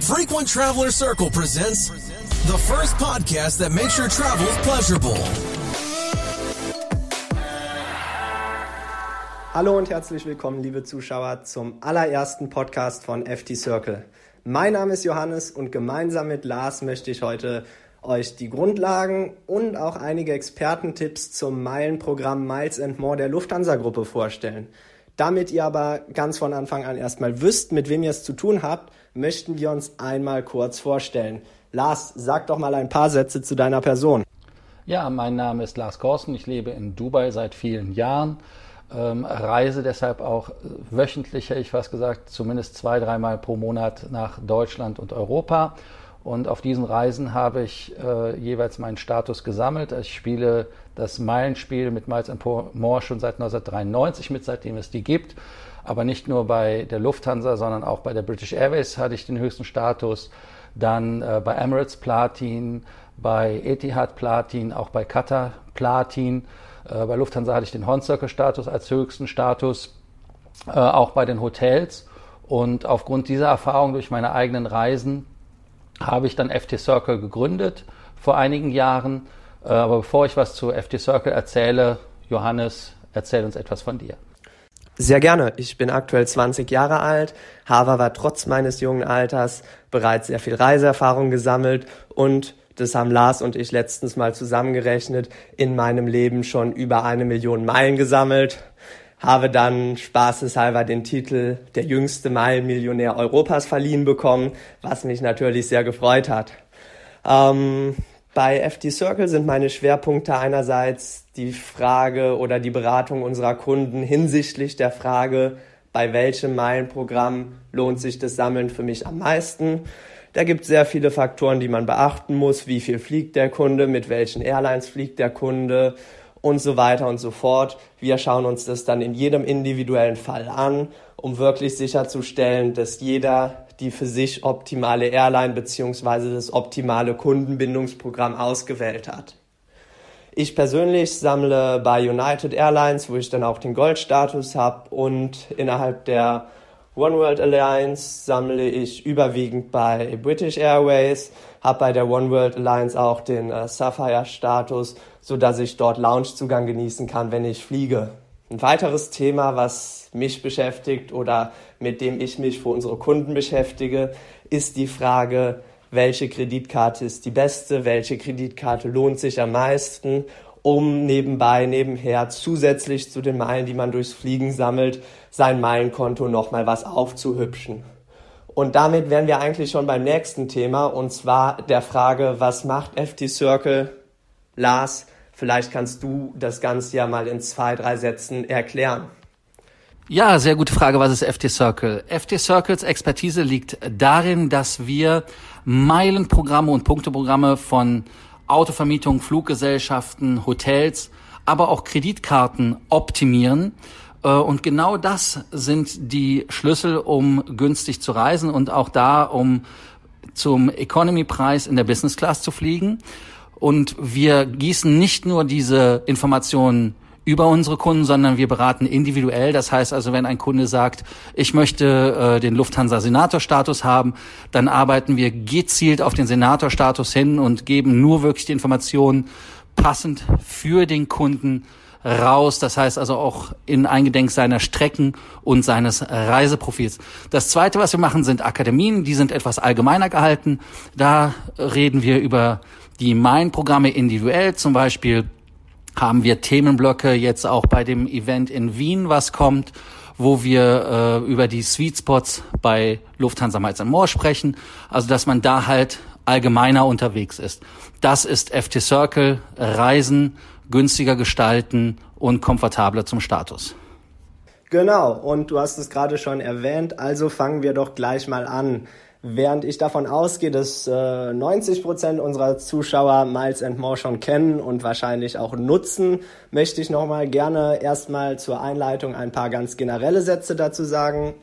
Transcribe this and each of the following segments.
Frequent Traveler Circle presents the first podcast that makes your travels pleasurable. Hallo und herzlich willkommen, liebe Zuschauer, zum allerersten Podcast von FT Circle. Mein Name ist Johannes und gemeinsam mit Lars möchte ich heute euch die Grundlagen und auch einige Expertentipps zum Meilenprogramm Miles and More der Lufthansa-Gruppe vorstellen. Damit ihr aber ganz von Anfang an erstmal wisst, mit wem ihr es zu tun habt, möchten wir uns einmal kurz vorstellen. Lars, sag doch mal ein paar Sätze zu deiner Person. Ja, mein Name ist Lars Korsen. Ich lebe in Dubai seit vielen Jahren, ähm, reise deshalb auch wöchentlich, hätte ich fast gesagt, zumindest zwei, dreimal pro Monat nach Deutschland und Europa und auf diesen Reisen habe ich äh, jeweils meinen Status gesammelt. Ich spiele das Meilenspiel mit Miles More schon seit 1993 mit, seitdem es die gibt. Aber nicht nur bei der Lufthansa, sondern auch bei der British Airways hatte ich den höchsten Status. Dann äh, bei Emirates Platin, bei Etihad Platin, auch bei Qatar Platin. Äh, bei Lufthansa hatte ich den Horn Circle Status als höchsten Status, äh, auch bei den Hotels. Und aufgrund dieser Erfahrung durch meine eigenen Reisen habe ich dann FT Circle gegründet vor einigen Jahren. Äh, aber bevor ich was zu FT Circle erzähle, Johannes, erzähl uns etwas von dir. Sehr gerne. Ich bin aktuell 20 Jahre alt, habe aber trotz meines jungen Alters bereits sehr viel Reiseerfahrung gesammelt und das haben Lars und ich letztens mal zusammengerechnet, in meinem Leben schon über eine Million Meilen gesammelt habe dann spaßeshalber den Titel der jüngste Meilenmillionär Europas verliehen bekommen, was mich natürlich sehr gefreut hat. Ähm, bei FD Circle sind meine Schwerpunkte einerseits die Frage oder die Beratung unserer Kunden hinsichtlich der Frage, bei welchem Meilenprogramm lohnt sich das Sammeln für mich am meisten. Da gibt es sehr viele Faktoren, die man beachten muss. Wie viel fliegt der Kunde? Mit welchen Airlines fliegt der Kunde? Und so weiter und so fort. Wir schauen uns das dann in jedem individuellen Fall an, um wirklich sicherzustellen, dass jeder die für sich optimale Airline beziehungsweise das optimale Kundenbindungsprogramm ausgewählt hat. Ich persönlich sammle bei United Airlines, wo ich dann auch den Goldstatus habe und innerhalb der One World Alliance sammle ich überwiegend bei British Airways, habe bei der One World Alliance auch den äh, Sapphire-Status, so dass ich dort Loungezugang genießen kann, wenn ich fliege. Ein weiteres Thema, was mich beschäftigt oder mit dem ich mich für unsere Kunden beschäftige, ist die Frage, welche Kreditkarte ist die beste, welche Kreditkarte lohnt sich am meisten, um nebenbei, nebenher zusätzlich zu den Meilen, die man durchs Fliegen sammelt, sein Meilenkonto nochmal was aufzuhübschen. Und damit wären wir eigentlich schon beim nächsten Thema und zwar der Frage, was macht FT Circle? Lars, vielleicht kannst du das Ganze ja mal in zwei, drei Sätzen erklären. Ja, sehr gute Frage. Was ist FT Circle? FT Circles Expertise liegt darin, dass wir Meilenprogramme und Punkteprogramme von Autovermietung, Fluggesellschaften, Hotels, aber auch Kreditkarten optimieren äh, und genau das sind die Schlüssel, um günstig zu reisen und auch da, um zum Economy-Preis in der Business Class zu fliegen. Und wir gießen nicht nur diese Informationen über unsere Kunden, sondern wir beraten individuell. Das heißt also, wenn ein Kunde sagt, ich möchte äh, den Lufthansa Senator-Status haben, dann arbeiten wir gezielt auf den Senator-Status hin und geben nur wirklich die Informationen passend für den Kunden raus. Das heißt also auch in Eingedenk seiner Strecken und seines Reiseprofils. Das zweite, was wir machen, sind Akademien. Die sind etwas allgemeiner gehalten. Da reden wir über die Main-Programme individuell. Zum Beispiel haben wir Themenblöcke jetzt auch bei dem Event in Wien, was kommt wo wir äh, über die Sweet Spots bei Lufthansa Miles More sprechen. Also, dass man da halt allgemeiner unterwegs ist. Das ist FT Circle, Reisen günstiger gestalten und komfortabler zum Status. Genau, und du hast es gerade schon erwähnt, also fangen wir doch gleich mal an. Während ich davon ausgehe, dass äh, 90 Prozent unserer Zuschauer Miles and More schon kennen und wahrscheinlich auch nutzen, möchte ich nochmal gerne erstmal zur Einleitung ein paar ganz generelle Sätze dazu sagen.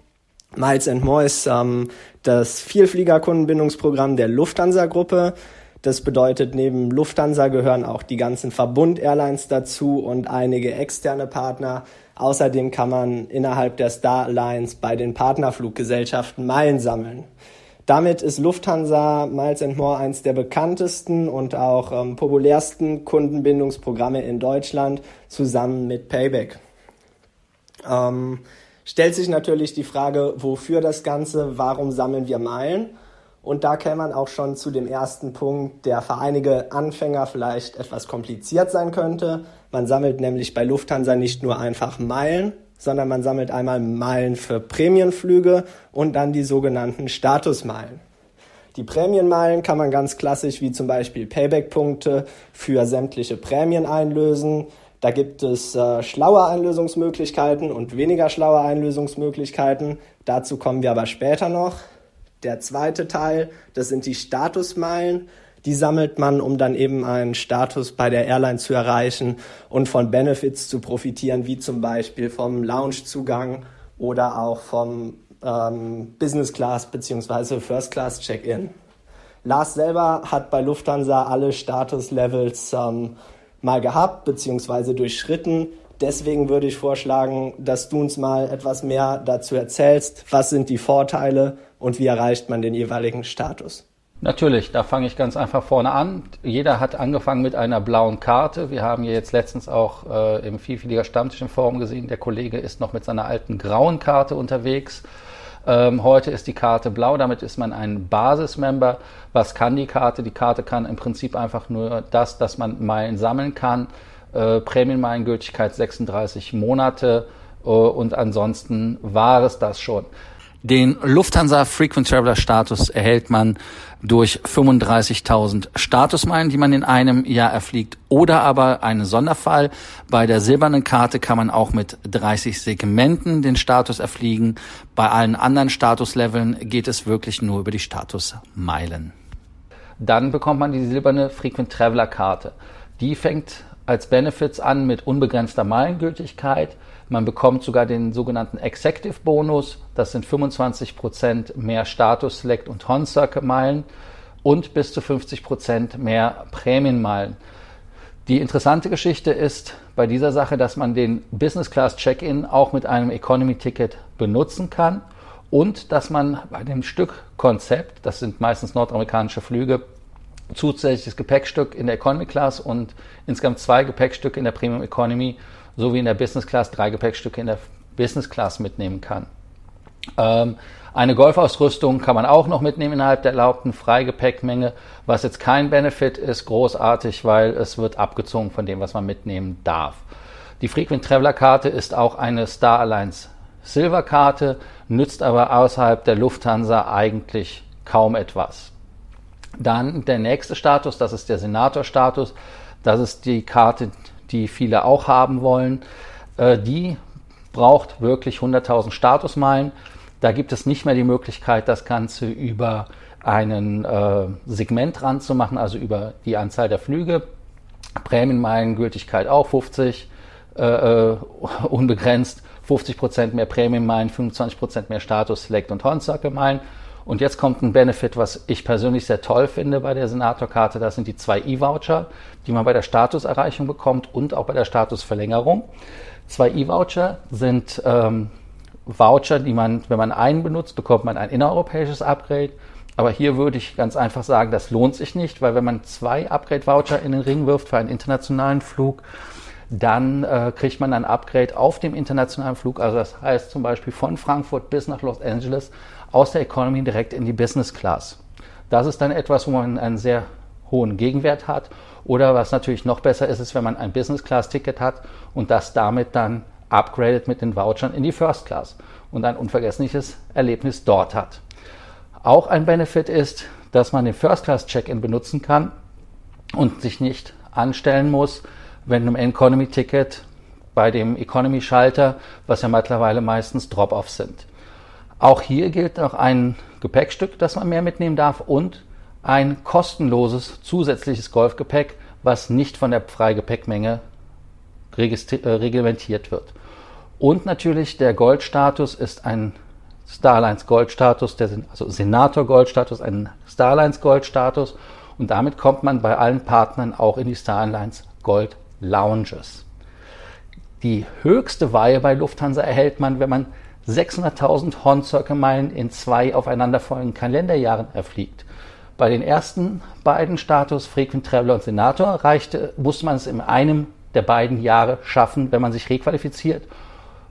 Miles and More ist ähm, das Vielfliegerkundenbindungsprogramm der Lufthansa-Gruppe. Das bedeutet, neben Lufthansa gehören auch die ganzen Verbund-Airlines dazu und einige externe Partner. Außerdem kann man innerhalb der Star Alliance bei den Partnerfluggesellschaften Meilen sammeln. Damit ist Lufthansa Miles More eins der bekanntesten und auch ähm, populärsten Kundenbindungsprogramme in Deutschland zusammen mit Payback. Ähm, stellt sich natürlich die Frage, wofür das Ganze, warum sammeln wir Meilen? Und da käme man auch schon zu dem ersten Punkt, der für einige Anfänger vielleicht etwas kompliziert sein könnte. Man sammelt nämlich bei Lufthansa nicht nur einfach Meilen, sondern man sammelt einmal Meilen für Prämienflüge und dann die sogenannten Statusmeilen. Die Prämienmeilen kann man ganz klassisch wie zum Beispiel Payback-Punkte für sämtliche Prämien einlösen. Da gibt es äh, schlaue Einlösungsmöglichkeiten und weniger schlaue Einlösungsmöglichkeiten. Dazu kommen wir aber später noch. Der zweite Teil, das sind die Statusmeilen. Die sammelt man, um dann eben einen Status bei der Airline zu erreichen und von Benefits zu profitieren, wie zum Beispiel vom Loungezugang oder auch vom ähm, Business Class bzw. First Class Check-in. Lars selber hat bei Lufthansa alle Statuslevels ähm, mal gehabt bzw. durchschritten. Deswegen würde ich vorschlagen, dass du uns mal etwas mehr dazu erzählst. Was sind die Vorteile und wie erreicht man den jeweiligen Status? Natürlich, da fange ich ganz einfach vorne an. Jeder hat angefangen mit einer blauen Karte. Wir haben hier jetzt letztens auch äh, im Vielfältiger Stammtisch im Forum gesehen, der Kollege ist noch mit seiner alten grauen Karte unterwegs. Ähm, heute ist die Karte blau, damit ist man ein Basismember. Was kann die Karte? Die Karte kann im Prinzip einfach nur das, dass man Meilen sammeln kann. Äh, Prämienmeilengültigkeit 36 Monate äh, und ansonsten war es das schon. Den Lufthansa Frequent Traveler Status erhält man durch 35.000 Statusmeilen, die man in einem Jahr erfliegt, oder aber einen Sonderfall. Bei der silbernen Karte kann man auch mit 30 Segmenten den Status erfliegen. Bei allen anderen Statusleveln geht es wirklich nur über die Statusmeilen. Dann bekommt man die silberne Frequent Traveler Karte. Die fängt als Benefits an mit unbegrenzter Meilengültigkeit. Man bekommt sogar den sogenannten Executive Bonus. Das sind 25 Prozent mehr Status Select und Circuit Meilen und bis zu 50 Prozent mehr Prämienmeilen. Die interessante Geschichte ist bei dieser Sache, dass man den Business Class Check-in auch mit einem Economy Ticket benutzen kann und dass man bei dem Stückkonzept, das sind meistens nordamerikanische Flüge, zusätzliches Gepäckstück in der Economy Class und insgesamt zwei Gepäckstücke in der Premium Economy sowie in der Business Class drei Gepäckstücke in der Business Class mitnehmen kann. Ähm, eine Golfausrüstung kann man auch noch mitnehmen innerhalb der erlaubten Freigepäckmenge, was jetzt kein Benefit ist, großartig, weil es wird abgezogen von dem, was man mitnehmen darf. Die Frequent Traveler Karte ist auch eine Star Alliance Silver Karte, nützt aber außerhalb der Lufthansa eigentlich kaum etwas. Dann der nächste Status, das ist der Senator-Status. Das ist die Karte, die viele auch haben wollen. Äh, die braucht wirklich 100.000 Statusmeilen. Da gibt es nicht mehr die Möglichkeit, das Ganze über einen äh, Segment ranzumachen, also über die Anzahl der Flüge. Prämienmeilengültigkeit auch 50, äh, äh, unbegrenzt, 50% mehr Prämienmeilen, 25% mehr Status, Select und Horncycle-Meilen. Und jetzt kommt ein Benefit, was ich persönlich sehr toll finde bei der Senatorkarte. Das sind die zwei E-Voucher, die man bei der Statuserreichung bekommt und auch bei der Statusverlängerung. Zwei E-Voucher sind ähm, Voucher, die man, wenn man einen benutzt, bekommt man ein innereuropäisches Upgrade. Aber hier würde ich ganz einfach sagen, das lohnt sich nicht, weil wenn man zwei Upgrade-Voucher in den Ring wirft für einen internationalen Flug, dann äh, kriegt man ein Upgrade auf dem internationalen Flug. Also das heißt zum Beispiel von Frankfurt bis nach Los Angeles aus der Economy direkt in die Business Class. Das ist dann etwas, wo man einen sehr hohen Gegenwert hat. Oder was natürlich noch besser ist, ist, wenn man ein Business Class Ticket hat und das damit dann upgradet mit den Vouchern in die First Class und ein unvergessliches Erlebnis dort hat. Auch ein Benefit ist, dass man den First Class Check-in benutzen kann und sich nicht anstellen muss, wenn einem Economy Ticket bei dem Economy Schalter, was ja mittlerweile meistens Drop-offs sind. Auch hier gilt noch ein Gepäckstück, das man mehr mitnehmen darf und ein kostenloses zusätzliches Golfgepäck, was nicht von der Freigepäckmenge äh, reglementiert wird. Und natürlich der Goldstatus ist ein Starlines Goldstatus, der, also Senator Goldstatus, ein Starlines Goldstatus und damit kommt man bei allen Partnern auch in die Starlines Gold Lounges. Die höchste Weihe bei Lufthansa erhält man, wenn man 600.000 Horn-Circle-Meilen in zwei aufeinanderfolgenden Kalenderjahren erfliegt. Bei den ersten beiden Status, Frequent Traveler und Senator, reichte, musste man es in einem der beiden Jahre schaffen, wenn man sich requalifiziert.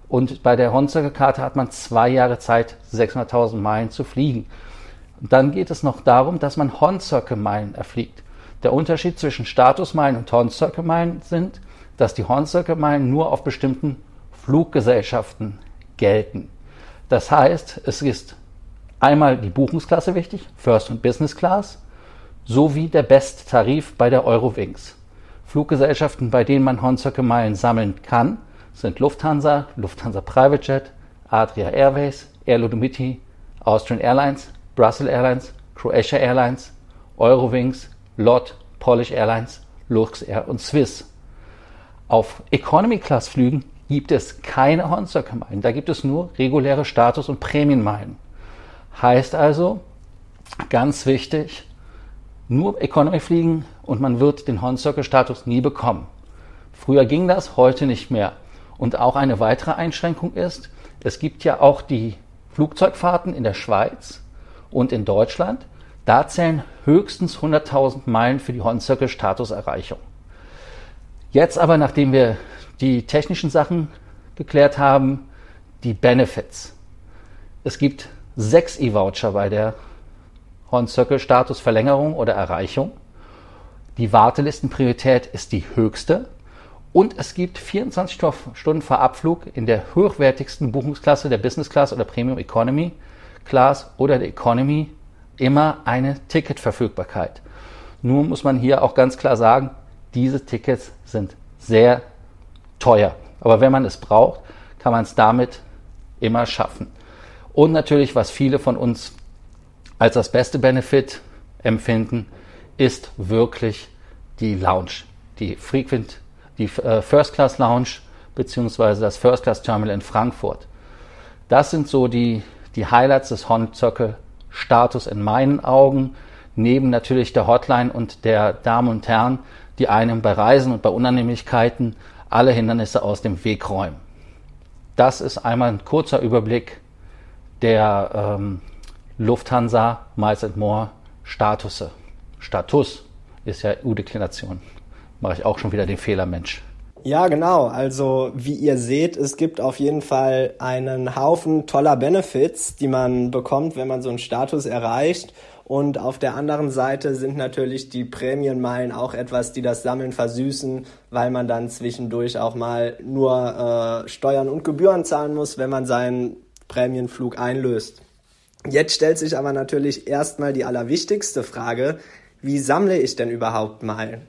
Und bei der Horn-Circle-Karte hat man zwei Jahre Zeit, 600.000 Meilen zu fliegen. Und dann geht es noch darum, dass man Horn-Circle-Meilen erfliegt. Der Unterschied zwischen Statusmeilen und Horn-Circle-Meilen sind, dass die Horn-Circle-Meilen nur auf bestimmten Fluggesellschaften gelten. Das heißt, es ist einmal die Buchungsklasse wichtig, First und Business Class, sowie der Besttarif bei der Eurowings. Fluggesellschaften, bei denen man Hornzöcke-Meilen sammeln kann, sind Lufthansa, Lufthansa Private Jet, Adria Airways, Air Ludumiti, Austrian Airlines, Brussels Airlines, Croatia Airlines, Eurowings, LOT, Polish Airlines, Luxair und Swiss. Auf Economy-Class-Flügen gibt es keine Hornstock-Meilen. Da gibt es nur reguläre Status- und Prämienmeilen. Heißt also, ganz wichtig, nur Economy fliegen und man wird den Hornstock-Status nie bekommen. Früher ging das, heute nicht mehr. Und auch eine weitere Einschränkung ist, es gibt ja auch die Flugzeugfahrten in der Schweiz und in Deutschland. Da zählen höchstens 100.000 Meilen für die Hornstock-Statuserreichung. Jetzt aber, nachdem wir die technischen Sachen geklärt haben, die Benefits. Es gibt sechs E-Voucher bei der Horn Circle Statusverlängerung oder Erreichung. Die Wartelistenpriorität ist die höchste und es gibt 24 Stunden vor Abflug in der hochwertigsten Buchungsklasse der Business Class oder Premium Economy Class oder der Economy immer eine Ticketverfügbarkeit. Nun muss man hier auch ganz klar sagen, diese Tickets sind sehr teuer. Aber wenn man es braucht, kann man es damit immer schaffen. Und natürlich, was viele von uns als das beste Benefit empfinden, ist wirklich die Lounge, die Frequent, die äh, First Class Lounge beziehungsweise das First Class Terminal in Frankfurt. Das sind so die, die Highlights des Hornzirkel Status in meinen Augen, neben natürlich der Hotline und der Damen und Herren, die einem bei Reisen und bei Unannehmlichkeiten alle Hindernisse aus dem Weg räumen. Das ist einmal ein kurzer Überblick der ähm, Lufthansa Miles More Statusse. Status ist ja U-Deklination. Mache ich auch schon wieder den Fehler, Mensch. Ja, genau. Also wie ihr seht, es gibt auf jeden Fall einen Haufen toller Benefits, die man bekommt, wenn man so einen Status erreicht. Und auf der anderen Seite sind natürlich die Prämienmeilen auch etwas, die das Sammeln versüßen, weil man dann zwischendurch auch mal nur äh, Steuern und Gebühren zahlen muss, wenn man seinen Prämienflug einlöst. Jetzt stellt sich aber natürlich erstmal die allerwichtigste Frage, wie sammle ich denn überhaupt Meilen?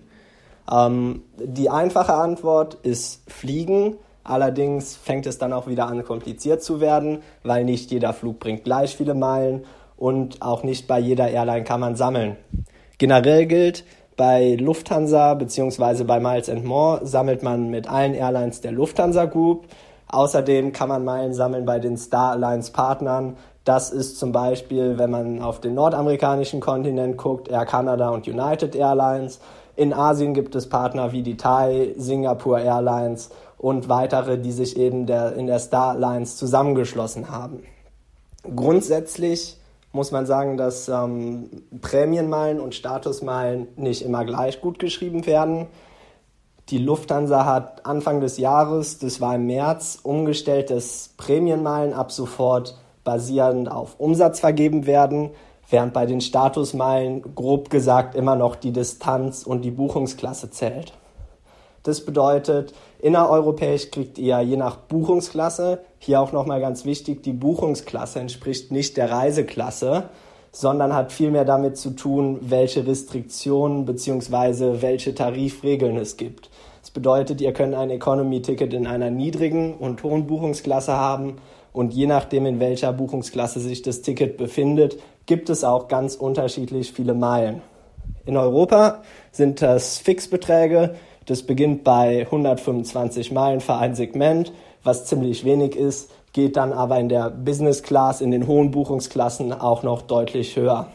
Ähm, die einfache Antwort ist Fliegen. Allerdings fängt es dann auch wieder an, kompliziert zu werden, weil nicht jeder Flug bringt gleich viele Meilen und auch nicht bei jeder Airline kann man sammeln. Generell gilt, bei Lufthansa bzw. bei Miles More sammelt man mit allen Airlines der Lufthansa Group. Außerdem kann man Meilen sammeln bei den Star Alliance Partnern. Das ist zum Beispiel, wenn man auf den nordamerikanischen Kontinent guckt, Air Canada und United Airlines. In Asien gibt es Partner wie die Thai, Singapore Airlines und weitere, die sich eben der, in der Star Alliance zusammengeschlossen haben. Grundsätzlich muss man sagen, dass ähm, Prämienmeilen und Statusmeilen nicht immer gleich gut geschrieben werden. Die Lufthansa hat Anfang des Jahres, das war im März, umgestellt, dass Prämienmeilen ab sofort basierend auf Umsatz vergeben werden, während bei den Statusmeilen grob gesagt immer noch die Distanz und die Buchungsklasse zählt. Das bedeutet, innereuropäisch kriegt ihr je nach Buchungsklasse, hier auch nochmal ganz wichtig, die Buchungsklasse entspricht nicht der Reiseklasse, sondern hat vielmehr damit zu tun, welche Restriktionen bzw. welche Tarifregeln es gibt. Das bedeutet, ihr könnt ein Economy-Ticket in einer niedrigen und hohen Buchungsklasse haben und je nachdem, in welcher Buchungsklasse sich das Ticket befindet, gibt es auch ganz unterschiedlich viele Meilen. In Europa sind das Fixbeträge, das beginnt bei 125 Meilen für ein Segment, was ziemlich wenig ist, geht dann aber in der Business Class, in den hohen Buchungsklassen auch noch deutlich höher.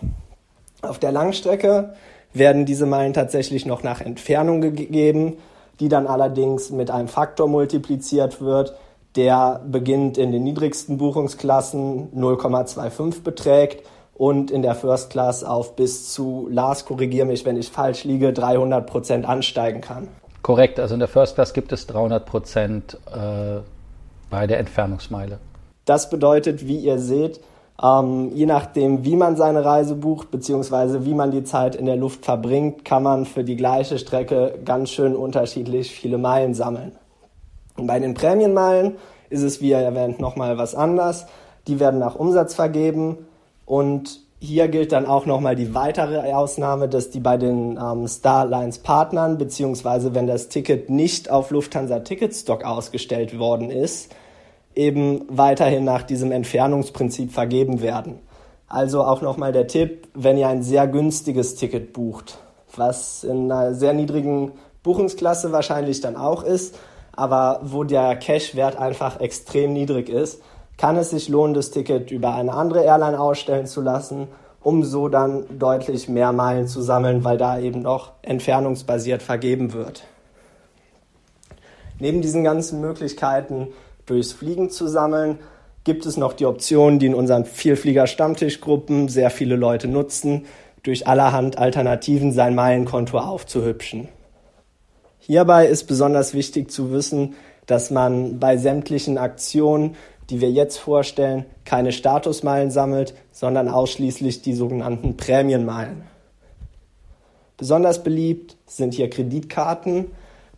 Auf der Langstrecke werden diese Meilen tatsächlich noch nach Entfernung gegeben, die dann allerdings mit einem Faktor multipliziert wird, der beginnt in den niedrigsten Buchungsklassen 0,25 beträgt und in der First Class auf bis zu, Lars, korrigiere mich, wenn ich falsch liege, 300 Prozent ansteigen kann. Korrekt, also in der First Class gibt es 300 Prozent äh, bei der Entfernungsmeile. Das bedeutet, wie ihr seht, ähm, je nachdem, wie man seine Reise bucht, beziehungsweise wie man die Zeit in der Luft verbringt, kann man für die gleiche Strecke ganz schön unterschiedlich viele Meilen sammeln. Und bei den Prämienmeilen ist es, wie erwähnt, nochmal was anders. Die werden nach Umsatz vergeben und hier gilt dann auch nochmal die weitere Ausnahme, dass die bei den ähm, Starlines Partnern, beziehungsweise wenn das Ticket nicht auf Lufthansa Ticketstock ausgestellt worden ist, eben weiterhin nach diesem Entfernungsprinzip vergeben werden. Also auch nochmal der Tipp, wenn ihr ein sehr günstiges Ticket bucht, was in einer sehr niedrigen Buchungsklasse wahrscheinlich dann auch ist, aber wo der Cash-Wert einfach extrem niedrig ist, kann es sich lohnen, das Ticket über eine andere Airline ausstellen zu lassen, um so dann deutlich mehr Meilen zu sammeln, weil da eben noch entfernungsbasiert vergeben wird. Neben diesen ganzen Möglichkeiten durchs Fliegen zu sammeln, gibt es noch die Option, die in unseren Vielflieger-Stammtischgruppen sehr viele Leute nutzen, durch allerhand Alternativen sein Meilenkonto aufzuhübschen. Hierbei ist besonders wichtig zu wissen, dass man bei sämtlichen Aktionen, die wir jetzt vorstellen, keine Statusmeilen sammelt, sondern ausschließlich die sogenannten Prämienmeilen. Besonders beliebt sind hier Kreditkarten.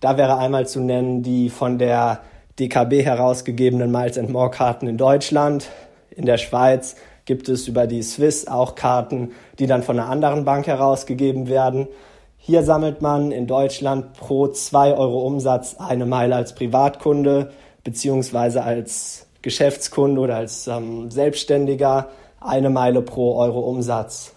Da wäre einmal zu nennen die von der DKB herausgegebenen Miles and More Karten in Deutschland. In der Schweiz gibt es über die Swiss auch Karten, die dann von einer anderen Bank herausgegeben werden. Hier sammelt man in Deutschland pro 2 Euro Umsatz eine Meile als Privatkunde beziehungsweise als Geschäftskunde oder als ähm, Selbstständiger eine Meile pro Euro Umsatz.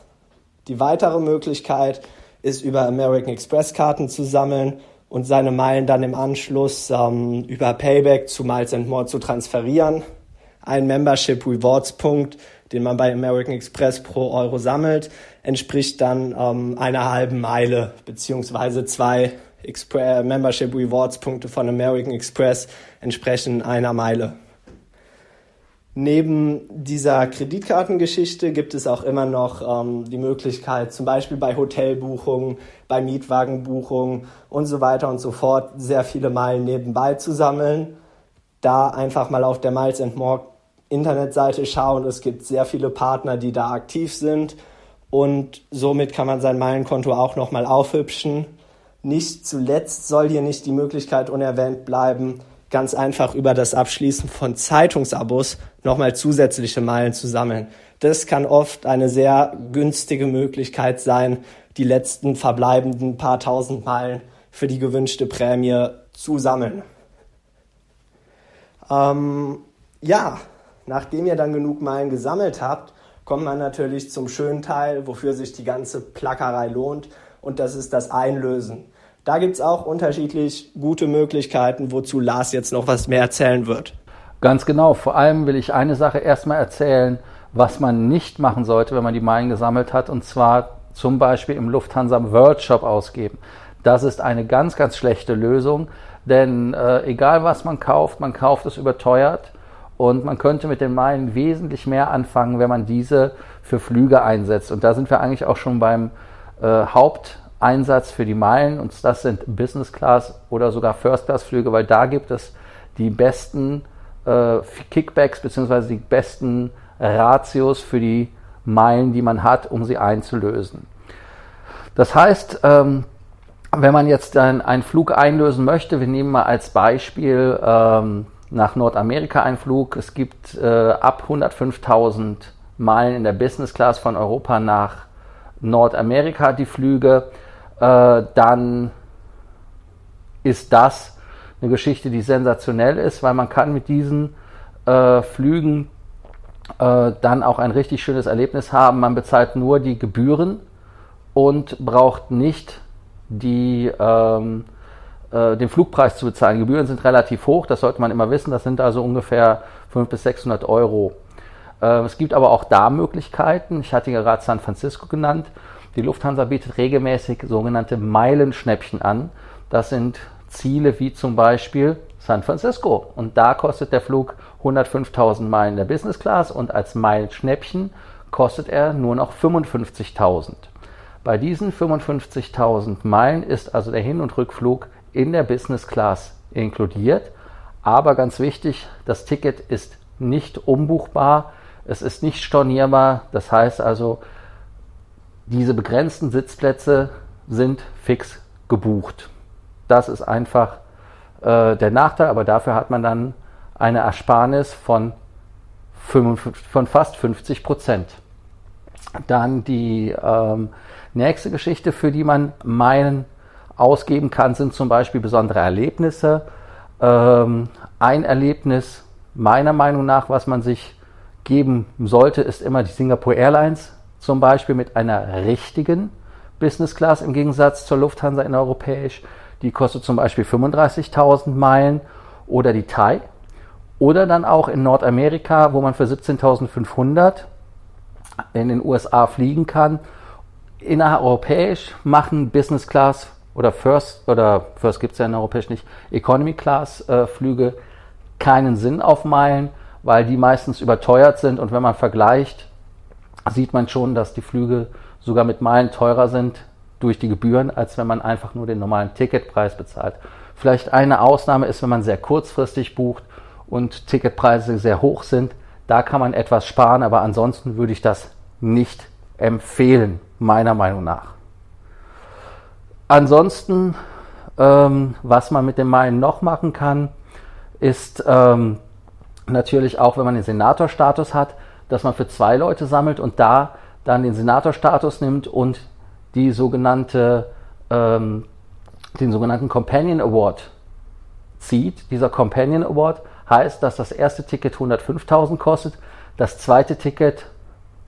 Die weitere Möglichkeit ist über American Express Karten zu sammeln und seine Meilen dann im Anschluss ähm, über Payback zu Miles and More zu transferieren. Ein Membership Rewards Punkt, den man bei American Express pro Euro sammelt, entspricht dann ähm, einer halben Meile beziehungsweise zwei Expre Membership Rewards Punkte von American Express entsprechen einer Meile. Neben dieser Kreditkartengeschichte gibt es auch immer noch ähm, die Möglichkeit, zum Beispiel bei Hotelbuchungen, bei Mietwagenbuchungen und so weiter und so fort, sehr viele Meilen nebenbei zu sammeln. Da einfach mal auf der Miles and More Internetseite schauen. Es gibt sehr viele Partner, die da aktiv sind und somit kann man sein Meilenkonto auch nochmal aufhübschen. Nicht zuletzt soll hier nicht die Möglichkeit unerwähnt bleiben, ganz einfach über das Abschließen von Zeitungsabos nochmal zusätzliche Meilen zu sammeln. Das kann oft eine sehr günstige Möglichkeit sein, die letzten verbleibenden paar tausend Meilen für die gewünschte Prämie zu sammeln. Ähm, ja, nachdem ihr dann genug Meilen gesammelt habt, kommt man natürlich zum schönen Teil, wofür sich die ganze Plackerei lohnt, und das ist das Einlösen. Da gibt es auch unterschiedlich gute Möglichkeiten, wozu Lars jetzt noch was mehr erzählen wird. Ganz genau. Vor allem will ich eine Sache erstmal erzählen, was man nicht machen sollte, wenn man die Meilen gesammelt hat, und zwar zum Beispiel im Lufthansa World Shop ausgeben. Das ist eine ganz, ganz schlechte Lösung, denn äh, egal was man kauft, man kauft es überteuert und man könnte mit den Meilen wesentlich mehr anfangen, wenn man diese für Flüge einsetzt. Und da sind wir eigentlich auch schon beim äh, Haupt Einsatz für die Meilen und das sind Business Class oder sogar First Class Flüge, weil da gibt es die besten äh, Kickbacks bzw. die besten Ratios für die Meilen, die man hat, um sie einzulösen. Das heißt, ähm, wenn man jetzt einen, einen Flug einlösen möchte, wir nehmen mal als Beispiel ähm, nach Nordamerika einen Flug. Es gibt äh, ab 105.000 Meilen in der Business Class von Europa nach Nordamerika die Flüge äh, dann ist das eine Geschichte, die sensationell ist, weil man kann mit diesen äh, Flügen äh, dann auch ein richtig schönes Erlebnis haben. Man bezahlt nur die Gebühren und braucht nicht die, ähm, äh, den Flugpreis zu bezahlen. Die Gebühren sind relativ hoch, das sollte man immer wissen. Das sind also ungefähr 500 bis 600 Euro. Äh, es gibt aber auch da Möglichkeiten. Ich hatte gerade San Francisco genannt. Die Lufthansa bietet regelmäßig sogenannte Meilenschnäppchen an. Das sind Ziele wie zum Beispiel San Francisco. Und da kostet der Flug 105.000 Meilen der Business Class und als Meilenschnäppchen kostet er nur noch 55.000. Bei diesen 55.000 Meilen ist also der Hin- und Rückflug in der Business Class inkludiert. Aber ganz wichtig, das Ticket ist nicht umbuchbar, es ist nicht stornierbar. Das heißt also, diese begrenzten Sitzplätze sind fix gebucht. Das ist einfach äh, der Nachteil, aber dafür hat man dann eine Ersparnis von, 55, von fast 50 Prozent. Dann die ähm, nächste Geschichte, für die man Meilen ausgeben kann, sind zum Beispiel besondere Erlebnisse. Ähm, ein Erlebnis meiner Meinung nach, was man sich geben sollte, ist immer die Singapore Airlines, zum Beispiel mit einer richtigen Business Class im Gegensatz zur Lufthansa in europäisch. Die kostet zum Beispiel 35.000 Meilen oder die Thai. Oder dann auch in Nordamerika, wo man für 17.500 in den USA fliegen kann. Innereuropäisch machen Business Class oder First, oder First gibt es ja in europäisch nicht, Economy Class äh, Flüge keinen Sinn auf Meilen, weil die meistens überteuert sind und wenn man vergleicht, sieht man schon, dass die Flüge sogar mit Meilen teurer sind durch die Gebühren, als wenn man einfach nur den normalen Ticketpreis bezahlt. Vielleicht eine Ausnahme ist, wenn man sehr kurzfristig bucht und Ticketpreise sehr hoch sind. Da kann man etwas sparen, aber ansonsten würde ich das nicht empfehlen, meiner Meinung nach. Ansonsten, ähm, was man mit den Meilen noch machen kann, ist ähm, natürlich auch, wenn man den Senatorstatus hat, dass man für zwei Leute sammelt und da dann den Senatorstatus nimmt und die sogenannte, ähm, den sogenannten Companion Award zieht. Dieser Companion Award heißt, dass das erste Ticket 105.000 kostet, das zweite Ticket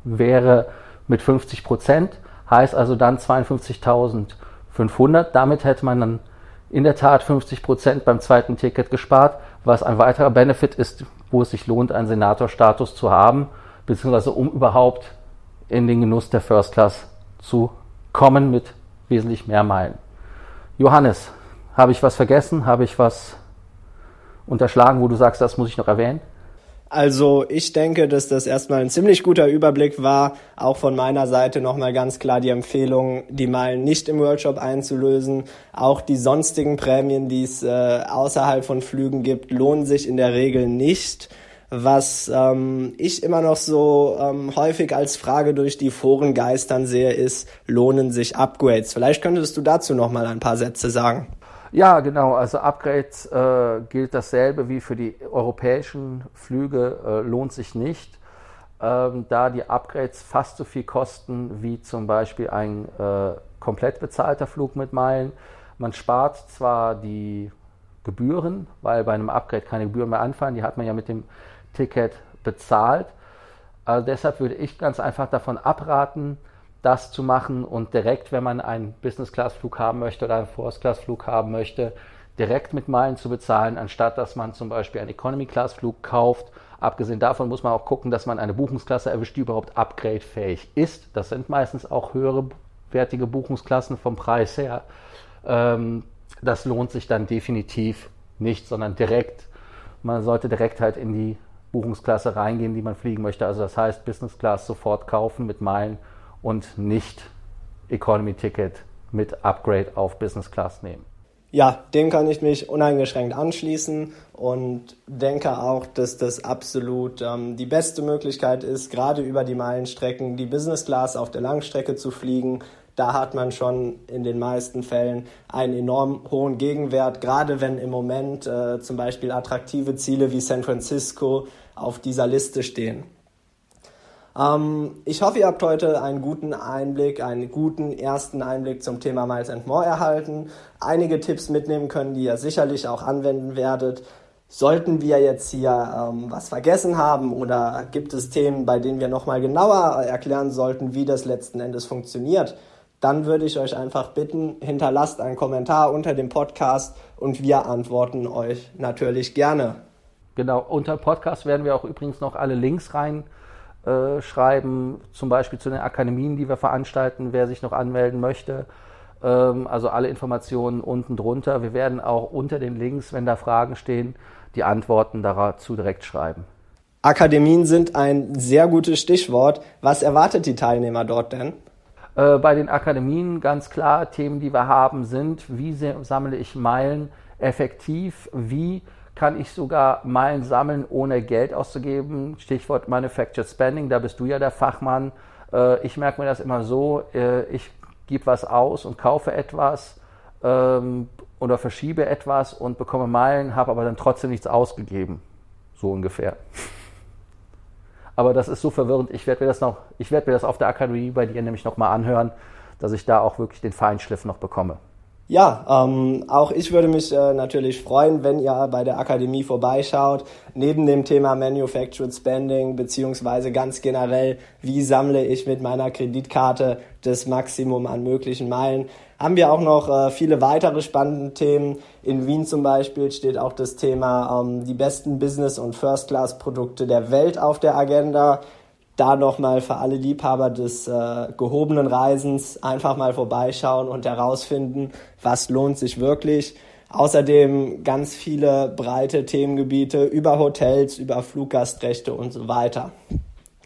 wäre mit 50 Prozent, heißt also dann 52.500. Damit hätte man dann in der Tat 50 Prozent beim zweiten Ticket gespart, was ein weiterer Benefit ist, wo es sich lohnt, einen Senatorstatus zu haben, beziehungsweise um überhaupt in den Genuss der First Class zu kommen mit wesentlich mehr Meilen. Johannes, habe ich was vergessen? Habe ich was unterschlagen, wo du sagst, das muss ich noch erwähnen? Also ich denke, dass das erstmal ein ziemlich guter Überblick war. Auch von meiner Seite nochmal ganz klar die Empfehlung, die Meilen nicht im Workshop einzulösen. Auch die sonstigen Prämien, die es äh, außerhalb von Flügen gibt, lohnen sich in der Regel nicht. Was ähm, ich immer noch so ähm, häufig als Frage durch die Foren geistern sehe, ist, lohnen sich Upgrades? Vielleicht könntest du dazu noch mal ein paar Sätze sagen. Ja, genau. Also Upgrades äh, gilt dasselbe wie für die europäischen Flüge, äh, lohnt sich nicht, ähm, da die Upgrades fast so viel kosten wie zum Beispiel ein äh, komplett bezahlter Flug mit Meilen. Man spart zwar die Gebühren, weil bei einem Upgrade keine Gebühren mehr anfallen, die hat man ja mit dem Ticket bezahlt. Also deshalb würde ich ganz einfach davon abraten, das zu machen und direkt, wenn man einen Business-Class-Flug haben möchte oder einen First-Class-Flug haben möchte, direkt mit Meilen zu bezahlen, anstatt dass man zum Beispiel einen Economy-Class-Flug kauft. Abgesehen davon muss man auch gucken, dass man eine Buchungsklasse erwischt, die überhaupt upgradefähig ist. Das sind meistens auch höhere wertige Buchungsklassen vom Preis her. Ähm, das lohnt sich dann definitiv nicht, sondern direkt, man sollte direkt halt in die Buchungsklasse reingehen, die man fliegen möchte. Also das heißt, Business Class sofort kaufen mit Meilen und nicht Economy Ticket mit Upgrade auf Business Class nehmen. Ja, dem kann ich mich uneingeschränkt anschließen und denke auch, dass das absolut ähm, die beste Möglichkeit ist, gerade über die Meilenstrecken die Business Class auf der Langstrecke zu fliegen. Da hat man schon in den meisten Fällen einen enorm hohen Gegenwert, gerade wenn im Moment äh, zum Beispiel attraktive Ziele wie San Francisco auf dieser Liste stehen. Ähm, ich hoffe, ihr habt heute einen guten Einblick, einen guten ersten Einblick zum Thema Miles and More erhalten. Einige Tipps mitnehmen können, die ihr sicherlich auch anwenden werdet. Sollten wir jetzt hier ähm, was vergessen haben oder gibt es Themen, bei denen wir nochmal genauer erklären sollten, wie das letzten Endes funktioniert, dann würde ich euch einfach bitten, hinterlasst einen Kommentar unter dem Podcast und wir antworten euch natürlich gerne. Genau, unter Podcast werden wir auch übrigens noch alle Links rein äh, zum Beispiel zu den Akademien, die wir veranstalten, wer sich noch anmelden möchte. Ähm, also alle Informationen unten drunter. Wir werden auch unter den Links, wenn da Fragen stehen, die Antworten dazu direkt schreiben. Akademien sind ein sehr gutes Stichwort. Was erwartet die Teilnehmer dort denn? Äh, bei den Akademien ganz klar, Themen, die wir haben, sind, wie sammle ich Meilen effektiv, wie kann ich sogar Meilen sammeln, ohne Geld auszugeben. Stichwort Manufactured Spending, da bist du ja der Fachmann. Äh, ich merke mir das immer so, äh, ich gebe was aus und kaufe etwas ähm, oder verschiebe etwas und bekomme Meilen, habe aber dann trotzdem nichts ausgegeben. So ungefähr. Aber das ist so verwirrend. Ich werde mir das noch, ich werde mir das auf der Akademie bei dir nämlich nochmal anhören, dass ich da auch wirklich den Feinschliff noch bekomme. Ja, ähm, auch ich würde mich äh, natürlich freuen, wenn ihr bei der Akademie vorbeischaut. Neben dem Thema Manufactured Spending beziehungsweise ganz generell, wie sammle ich mit meiner Kreditkarte das Maximum an möglichen Meilen, haben wir auch noch äh, viele weitere spannende Themen. In Wien zum Beispiel steht auch das Thema ähm, die besten Business- und First-Class-Produkte der Welt auf der Agenda da nochmal für alle Liebhaber des äh, gehobenen Reisens einfach mal vorbeischauen und herausfinden, was lohnt sich wirklich. Außerdem ganz viele breite Themengebiete über Hotels, über Fluggastrechte und so weiter.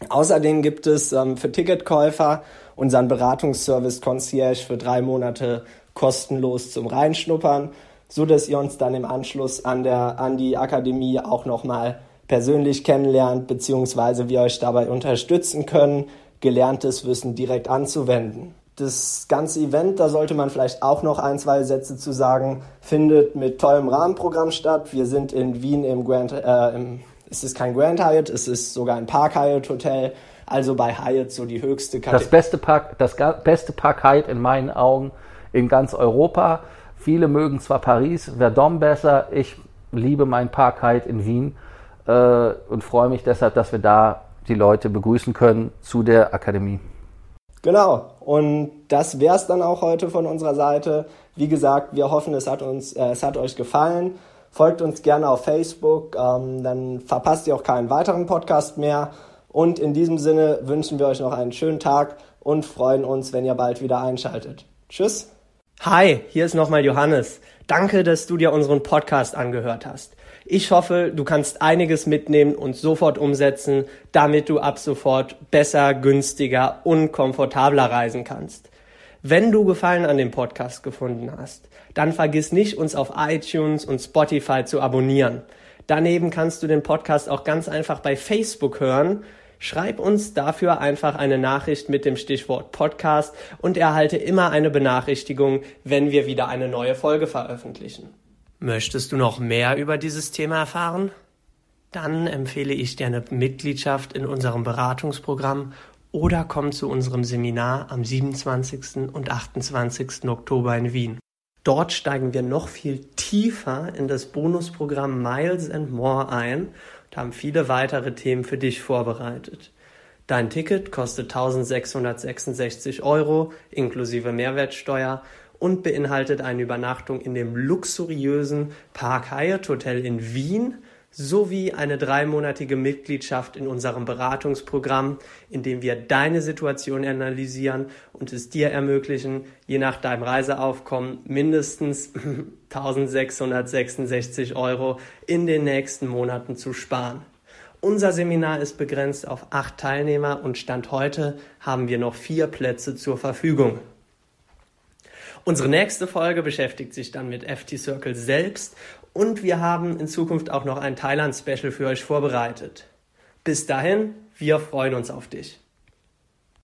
Außerdem gibt es ähm, für Ticketkäufer unseren Beratungsservice Concierge für drei Monate kostenlos zum Reinschnuppern, so dass ihr uns dann im Anschluss an der an die Akademie auch nochmal persönlich kennenlernt, beziehungsweise wir euch dabei unterstützen können, gelerntes Wissen direkt anzuwenden. Das ganze Event, da sollte man vielleicht auch noch ein, zwei Sätze zu sagen, findet mit tollem Rahmenprogramm statt. Wir sind in Wien im Grand, äh, im, es ist kein Grand Hyatt, es ist sogar ein Park Hyatt Hotel, also bei Hyatt so die höchste Kategorie. Das beste Park, das beste Park Hyatt in meinen Augen in ganz Europa. Viele mögen zwar Paris, Verdun besser, ich liebe mein Park Hyatt in Wien äh, und freue mich deshalb, dass wir da die Leute begrüßen können zu der Akademie. Genau. Und das wäre es dann auch heute von unserer Seite. Wie gesagt, wir hoffen, es hat uns, äh, es hat euch gefallen. Folgt uns gerne auf Facebook, ähm, dann verpasst ihr auch keinen weiteren Podcast mehr. Und in diesem Sinne wünschen wir euch noch einen schönen Tag und freuen uns, wenn ihr bald wieder einschaltet. Tschüss. Hi, hier ist nochmal Johannes. Danke, dass du dir unseren Podcast angehört hast. Ich hoffe, du kannst einiges mitnehmen und sofort umsetzen, damit du ab sofort besser, günstiger und komfortabler reisen kannst. Wenn du Gefallen an dem Podcast gefunden hast, dann vergiss nicht, uns auf iTunes und Spotify zu abonnieren. Daneben kannst du den Podcast auch ganz einfach bei Facebook hören. Schreib uns dafür einfach eine Nachricht mit dem Stichwort Podcast und erhalte immer eine Benachrichtigung, wenn wir wieder eine neue Folge veröffentlichen. Möchtest du noch mehr über dieses Thema erfahren? Dann empfehle ich dir eine Mitgliedschaft in unserem Beratungsprogramm oder komm zu unserem Seminar am 27. und 28. Oktober in Wien. Dort steigen wir noch viel tiefer in das Bonusprogramm Miles and More ein und haben viele weitere Themen für dich vorbereitet. Dein Ticket kostet 1666 Euro inklusive Mehrwertsteuer und beinhaltet eine Übernachtung in dem luxuriösen Park Hyatt Hotel in Wien sowie eine dreimonatige Mitgliedschaft in unserem Beratungsprogramm, in dem wir deine Situation analysieren und es dir ermöglichen, je nach deinem Reiseaufkommen mindestens 1666 Euro in den nächsten Monaten zu sparen. Unser Seminar ist begrenzt auf acht Teilnehmer und Stand heute haben wir noch vier Plätze zur Verfügung. Unsere nächste Folge beschäftigt sich dann mit FT Circle selbst und wir haben in Zukunft auch noch ein Thailand-Special für euch vorbereitet. Bis dahin, wir freuen uns auf dich.